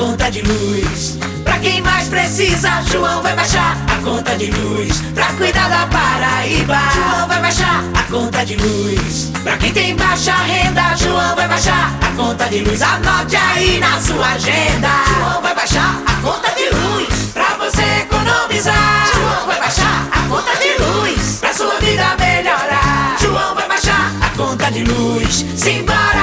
conta de luz. Pra quem mais precisa, João vai baixar a conta de luz. Pra cuidar da Paraíba, João vai baixar a conta de luz. Pra quem tem baixa renda, João vai baixar a conta de luz. Anote aí na sua agenda. João vai baixar a conta de luz. Pra você economizar, João vai baixar a conta de luz. Pra sua vida melhorar, João vai baixar a conta de luz. Simbora!